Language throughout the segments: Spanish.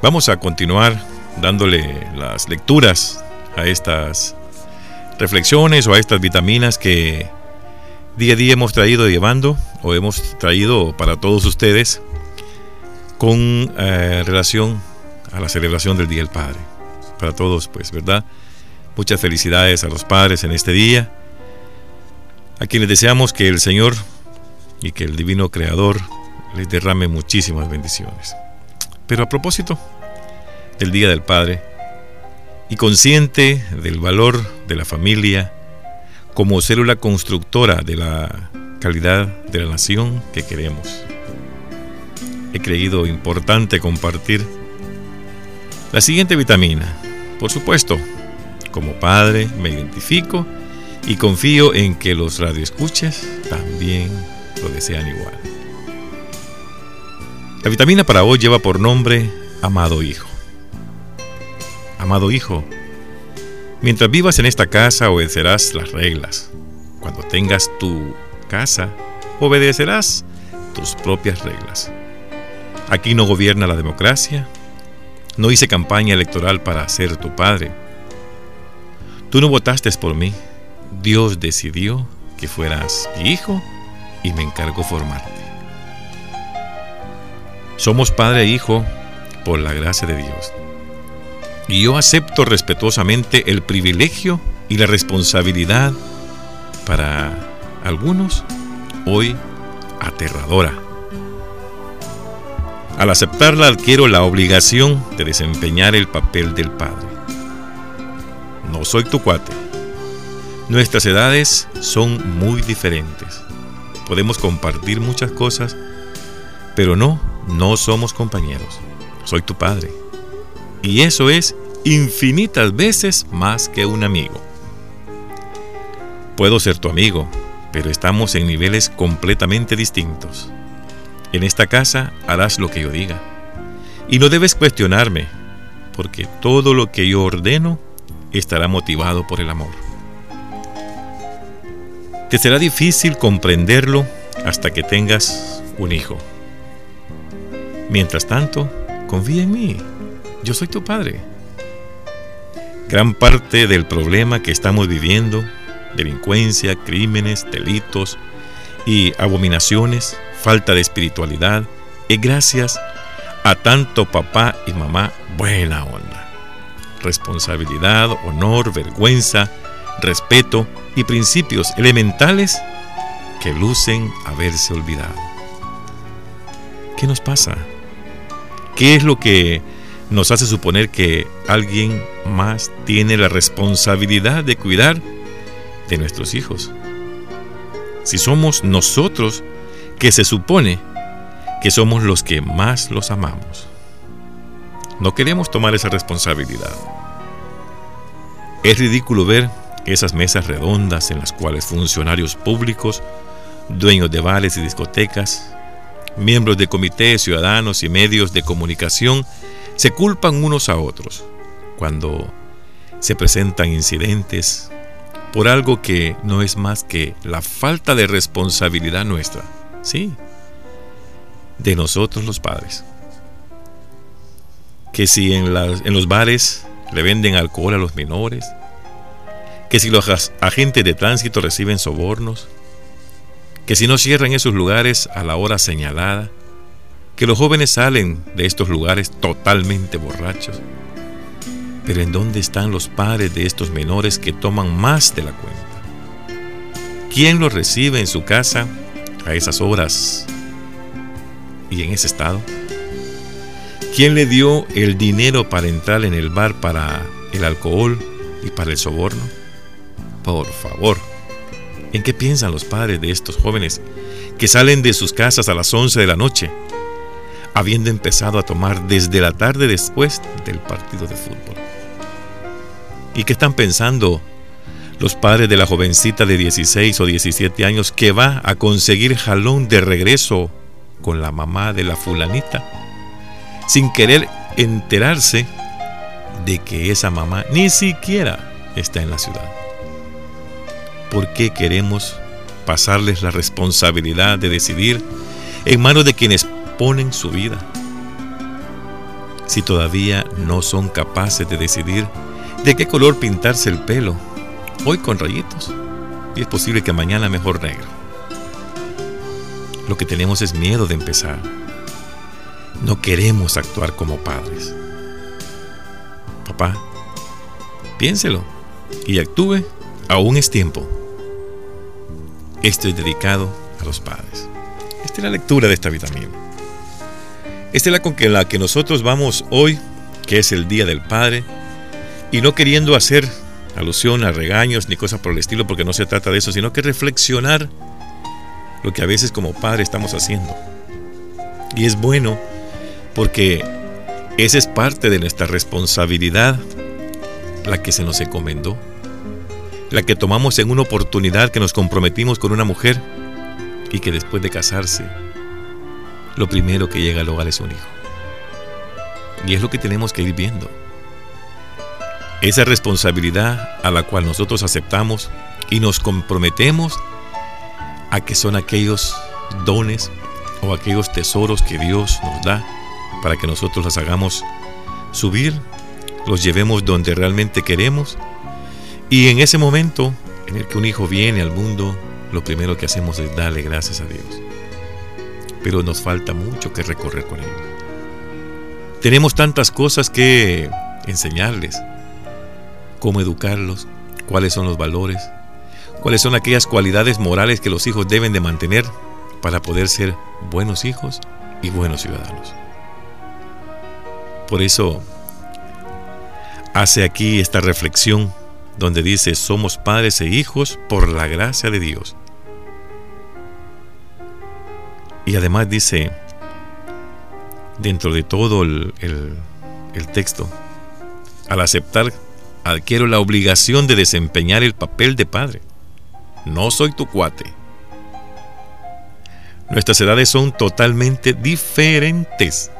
Vamos a continuar dándole las lecturas a estas reflexiones o a estas vitaminas que día a día hemos traído llevando o hemos traído para todos ustedes con eh, relación a la celebración del Día del Padre. Para todos, pues, ¿verdad? Muchas felicidades a los padres en este día, a quienes deseamos que el Señor y que el Divino Creador les derrame muchísimas bendiciones. Pero a propósito del Día del Padre, y consciente del valor de la familia como célula constructora de la calidad de la nación que queremos. He creído importante compartir la siguiente vitamina. Por supuesto, como padre me identifico y confío en que los radioescuchas también lo desean igual. La vitamina para hoy lleva por nombre Amado Hijo. Amado Hijo, mientras vivas en esta casa obedecerás las reglas. Cuando tengas tu casa, obedecerás tus propias reglas. Aquí no gobierna la democracia. No hice campaña electoral para ser tu padre. Tú no votaste por mí. Dios decidió que fueras mi hijo y me encargó formarte. Somos padre e hijo por la gracia de Dios. Y yo acepto respetuosamente el privilegio y la responsabilidad para algunos hoy aterradora. Al aceptarla adquiero la obligación de desempeñar el papel del padre. No soy tu cuate. Nuestras edades son muy diferentes. Podemos compartir muchas cosas, pero no, no somos compañeros. Soy tu padre. Y eso es infinitas veces más que un amigo. Puedo ser tu amigo, pero estamos en niveles completamente distintos. En esta casa harás lo que yo diga. Y no debes cuestionarme, porque todo lo que yo ordeno estará motivado por el amor. Te será difícil comprenderlo hasta que tengas un hijo. Mientras tanto, confía en mí. Yo soy tu padre. Gran parte del problema que estamos viviendo, delincuencia, crímenes, delitos y abominaciones, falta de espiritualidad, es gracias a tanto papá y mamá buena onda. Responsabilidad, honor, vergüenza, respeto y principios elementales que lucen haberse olvidado. ¿Qué nos pasa? ¿Qué es lo que nos hace suponer que alguien más tiene la responsabilidad de cuidar de nuestros hijos. Si somos nosotros que se supone que somos los que más los amamos. No queremos tomar esa responsabilidad. Es ridículo ver esas mesas redondas en las cuales funcionarios públicos, dueños de bares y discotecas, miembros de comités, ciudadanos y medios de comunicación se culpan unos a otros cuando se presentan incidentes por algo que no es más que la falta de responsabilidad nuestra, sí, de nosotros los padres. Que si en, en los bares le venden alcohol a los menores, que si los agentes de tránsito reciben sobornos, que si no cierran esos lugares a la hora señalada, que los jóvenes salen de estos lugares totalmente borrachos. Pero ¿en dónde están los padres de estos menores que toman más de la cuenta? ¿Quién los recibe en su casa a esas horas y en ese estado? ¿Quién le dio el dinero para entrar en el bar para el alcohol y para el soborno? Por favor, ¿en qué piensan los padres de estos jóvenes que salen de sus casas a las 11 de la noche habiendo empezado a tomar desde la tarde después del partido de fútbol. ¿Y qué están pensando los padres de la jovencita de 16 o 17 años que va a conseguir jalón de regreso con la mamá de la fulanita? Sin querer enterarse de que esa mamá ni siquiera está en la ciudad. ¿Por qué queremos pasarles la responsabilidad de decidir en manos de quienes ponen su vida. si todavía no son capaces de decidir de qué color pintarse el pelo, hoy con rayitos, y es posible que mañana mejor negro. Lo que tenemos es miedo de empezar. No queremos actuar como padres. Papá, piénselo y actúe, aún es tiempo. Esto es dedicado a los padres. Esta es la lectura de esta vitamina. Esta es la con la que nosotros vamos hoy, que es el Día del Padre, y no queriendo hacer alusión a regaños ni cosas por el estilo, porque no se trata de eso, sino que reflexionar lo que a veces como padre estamos haciendo. Y es bueno porque esa es parte de nuestra responsabilidad, la que se nos encomendó, la que tomamos en una oportunidad que nos comprometimos con una mujer y que después de casarse, lo primero que llega al hogar es un hijo. Y es lo que tenemos que ir viendo. Esa responsabilidad a la cual nosotros aceptamos y nos comprometemos a que son aquellos dones o aquellos tesoros que Dios nos da para que nosotros los hagamos subir, los llevemos donde realmente queremos y en ese momento en el que un hijo viene al mundo, lo primero que hacemos es darle gracias a Dios. Pero nos falta mucho que recorrer con ellos. Tenemos tantas cosas que enseñarles, cómo educarlos, cuáles son los valores, cuáles son aquellas cualidades morales que los hijos deben de mantener para poder ser buenos hijos y buenos ciudadanos. Por eso hace aquí esta reflexión donde dice, somos padres e hijos por la gracia de Dios. Y además dice, dentro de todo el, texto, al aceptar, adquiero la obligación de desempeñar el papel de padre. No soy tu cuate. Nuestras edades son totalmente diferentes.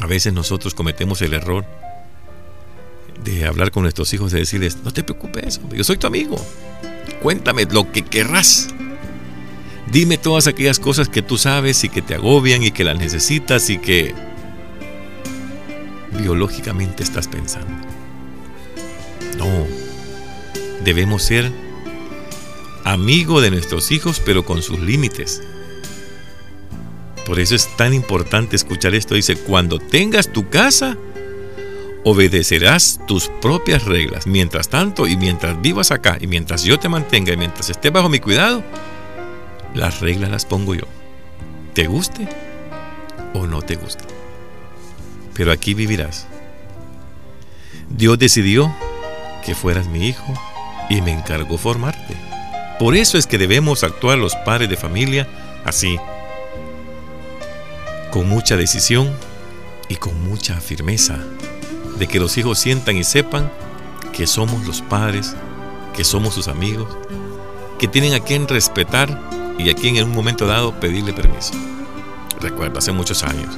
A veces nosotros cometemos el error de hablar con nuestros hijos y decirles, no te preocupes, yo soy tu amigo. Cuéntame lo que querrás. Dime todas aquellas cosas que tú sabes y que te agobian y que las necesitas y que biológicamente estás pensando. No, debemos ser amigo de nuestros hijos pero con sus límites. Por eso es tan importante escuchar esto. Dice, cuando tengas tu casa, obedecerás tus propias reglas. Mientras tanto, y mientras vivas acá, y mientras yo te mantenga, y mientras esté bajo mi cuidado, las reglas las pongo yo. ¿Te guste o no te guste? Pero aquí vivirás. Dios decidió que fueras mi hijo y me encargó formarte. Por eso es que debemos actuar los padres de familia así, con mucha decisión y con mucha firmeza de que los hijos sientan y sepan que somos los padres, que somos sus amigos, que tienen a quien respetar y a quien en un momento dado pedirle permiso. Recuerdo hace muchos años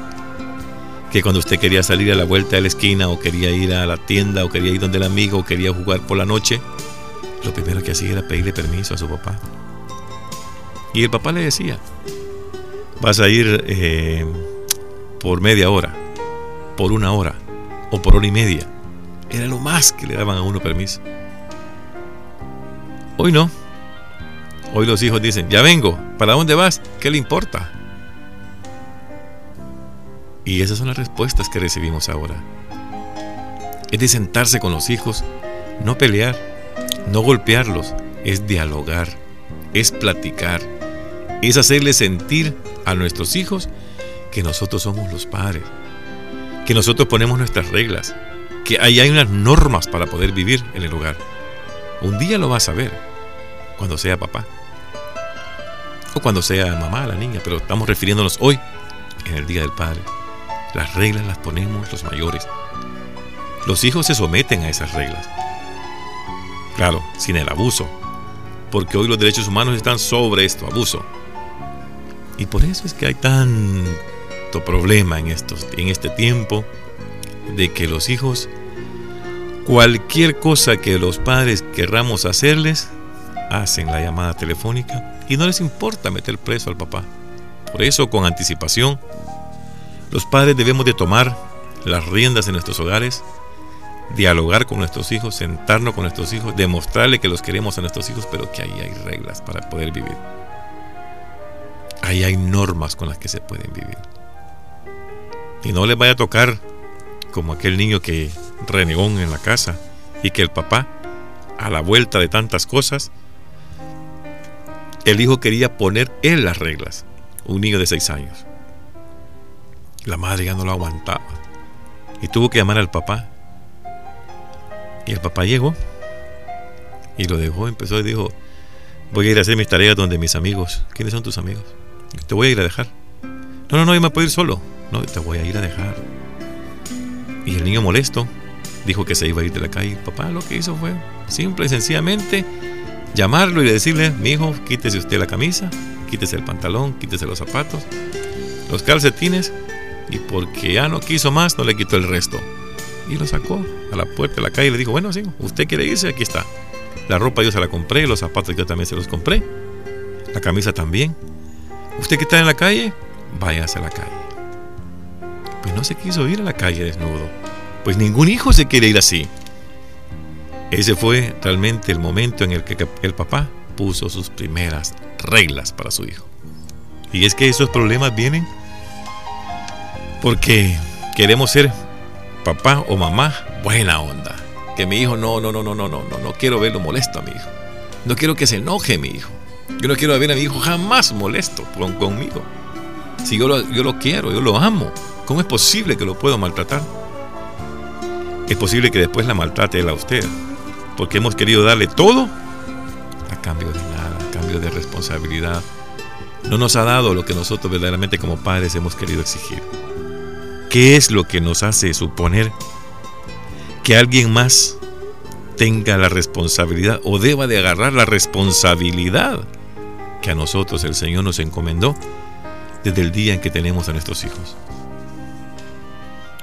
que cuando usted quería salir a la vuelta de la esquina o quería ir a la tienda o quería ir donde el amigo o quería jugar por la noche, lo primero que hacía era pedirle permiso a su papá. Y el papá le decía, vas a ir eh, por media hora, por una hora, o por hora y media. Era lo más que le daban a uno permiso. Hoy no. Hoy los hijos dicen, ya vengo, ¿para dónde vas? ¿Qué le importa? Y esas son las respuestas que recibimos ahora. Es de sentarse con los hijos, no pelear, no golpearlos, es dialogar, es platicar, es hacerles sentir a nuestros hijos que nosotros somos los padres, que nosotros ponemos nuestras reglas, que ahí hay unas normas para poder vivir en el hogar. Un día lo vas a ver, cuando sea papá. O cuando sea mamá, la niña, pero estamos refiriéndonos hoy, en el Día del Padre. Las reglas las ponemos los mayores. Los hijos se someten a esas reglas. Claro, sin el abuso, porque hoy los derechos humanos están sobre esto, abuso. Y por eso es que hay tan problema en, estos, en este tiempo de que los hijos, cualquier cosa que los padres querramos hacerles, hacen la llamada telefónica y no les importa meter preso al papá. Por eso, con anticipación, Los padres debemos de tomar las riendas en nuestros hogares, dialogar con nuestros hijos, sentarnos con nuestros hijos, demostrarle que los queremos a nuestros hijos, pero que ahí hay reglas para poder vivir. Ahí hay normas con las que se pueden vivir. Y no les vaya a tocar como aquel niño que renegó en la casa y que el papá, a la vuelta de tantas cosas, el hijo quería poner él las reglas. Un niño de seis años. La madre ya no lo aguantaba. Y tuvo que llamar al papá. Y el papá llegó. Y lo dejó, empezó y dijo, voy a ir a hacer mis tareas donde mis amigos. ¿Quiénes son tus amigos? Te voy a ir a dejar. No, no, no, yo me puedo ir solo. No, te voy a ir a dejar. Y el niño molesto dijo que se iba a ir de la calle. Papá lo que hizo fue simple y sencillamente llamarlo y decirle, mi hijo, quítese usted la camisa, quítese el pantalón, quítese los zapatos, los calcetines, y porque ya no quiso más, no le quitó el resto. Y lo sacó a la puerta de la calle y le dijo, bueno, sí, usted quiere irse, aquí está. La ropa yo se la compré, los zapatos yo también se los compré, la camisa también. Usted que está en la calle, váyase a la calle. Pues no se quiso ir a la calle desnudo. Pues ningún hijo se quiere ir así. Ese fue realmente el momento en el que el papá puso sus primeras reglas para su hijo. Y es que esos problemas vienen porque queremos ser papá o mamá buena onda. Que mi hijo no, no, no, no, no, no, no, no quiero verlo molesto a mi hijo. No quiero que se enoje mi hijo. Yo no quiero ver a mi hijo jamás molesto conmigo. Si yo lo, yo lo quiero, yo lo amo, ¿cómo es posible que lo puedo maltratar? Es posible que después la maltrate él a usted porque hemos querido darle todo a cambio de nada, a cambio de responsabilidad. No nos ha dado lo que nosotros verdaderamente como padres hemos querido exigir. ¿Qué es lo que nos hace suponer que alguien más tenga la responsabilidad o deba de agarrar la responsabilidad que a nosotros el Señor nos encomendó desde el día en que tenemos a nuestros hijos?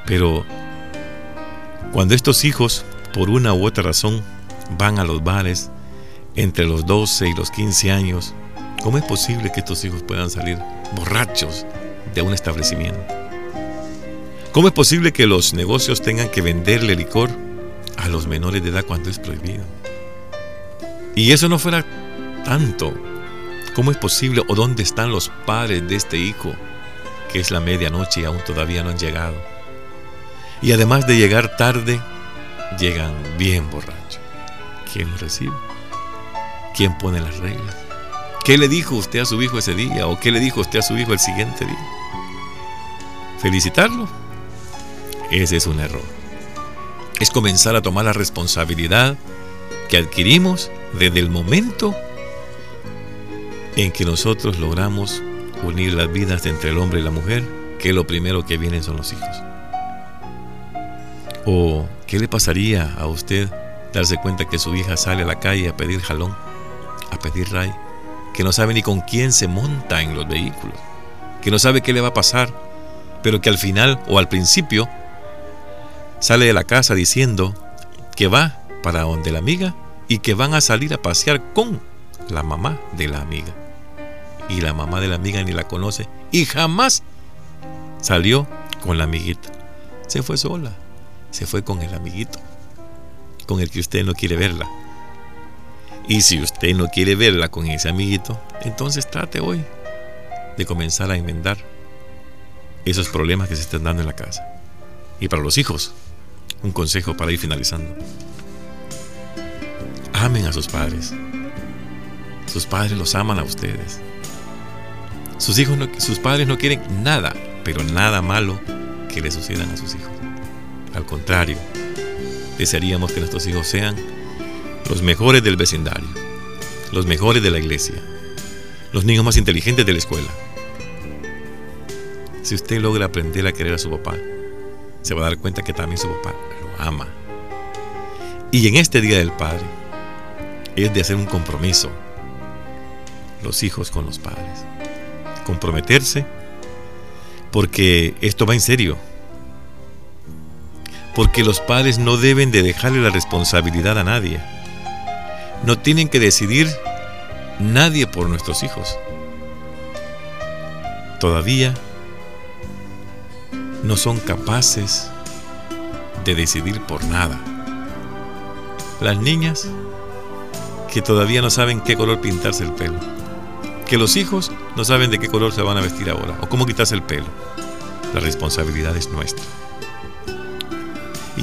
Pero cuando estos hijos, por una u otra razón, van a los bares entre los 12 y los 15 años, ¿cómo es posible que estos hijos puedan salir borrachos de un establecimiento? ¿Cómo es posible que los negocios tengan que venderle licor a los menores de edad cuando es prohibido? Y eso no fuera tanto. ¿Cómo es posible o dónde están los padres de este hijo que es la medianoche y aún todavía no han llegado? Y además de llegar tarde, llegan bien borrachos. ¿Quién lo recibe? ¿Quién pone las reglas? ¿Qué le dijo usted a su hijo ese día o qué le dijo usted a su hijo el siguiente día? ¿Felicitarlo? Ese es un error. Es comenzar a tomar la responsabilidad que adquirimos desde el momento en que nosotros logramos unir las vidas entre el hombre y la mujer, que lo primero que vienen son los hijos. ¿O qué le pasaría a usted darse cuenta que su hija sale a la calle a pedir jalón, a pedir ray, que no sabe ni con quién se monta en los vehículos, que no sabe qué le va a pasar, pero que al final o al principio sale de la casa diciendo que va para donde la amiga y que van a salir a pasear con la mamá de la amiga. Y la mamá de la amiga ni la conoce y jamás salió con la amiguita. Se fue sola, se fue con el amiguito con el que usted no quiere verla. Y si usted no quiere verla con ese amiguito, entonces trate hoy de comenzar a enmendar esos problemas que se están dando en la casa. Y para los hijos, un consejo para ir finalizando. Amen a sus padres. Sus padres los aman a ustedes. Sus, hijos sus padres no quieren nada, pero nada malo que le sucedan a sus hijos. Al contrario, desearíamos que nuestros hijos sean los mejores del vecindario, los mejores de la iglesia, los niños más inteligentes de la escuela. Si usted logra aprender a querer a su papá, se va a dar cuenta que también su papá lo ama. Y en este Día del Padre es de hacer un compromiso, los hijos con los padres. Comprometerse porque esto va en serio porque los padres no deben de dejarle la responsabilidad a nadie. No tienen que decidir nadie por nuestros hijos. Todavía no son capaces de decidir por nada. Las niñas que todavía no saben qué color pintarse el pelo. Que los hijos no saben de qué color se van a vestir ahora o cómo quitarse el pelo. La responsabilidad es nuestra.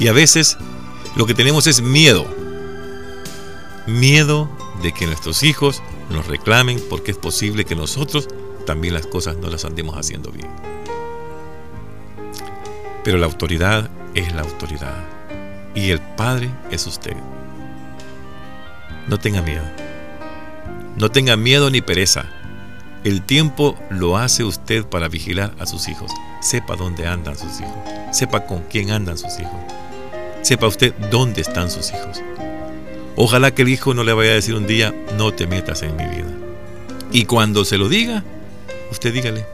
Y a veces lo que tenemos es miedo. Miedo de que nuestros hijos nos reclamen porque es posible que nosotros también las cosas no las andemos haciendo bien. Pero la autoridad es la autoridad. Y el Padre es usted. No tenga miedo. No tenga miedo ni pereza. El tiempo lo hace usted para vigilar a sus hijos. Sepa dónde andan sus hijos. Sepa con quién andan sus hijos. Sepa usted dónde están sus hijos. Ojalá que el hijo no le vaya a decir un día, no te metas en mi vida. Y cuando se lo diga, usted dígale,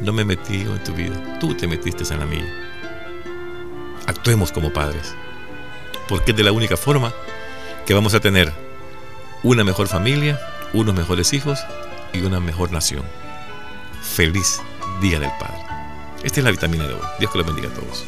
no me metí en tu vida, tú te metiste en la mía. Actuemos como padres, porque es de la única forma que vamos a tener una mejor familia, unos mejores hijos y una mejor nación. Feliz Día del Padre. Esta es la vitamina de hoy. Dios que los bendiga a todos.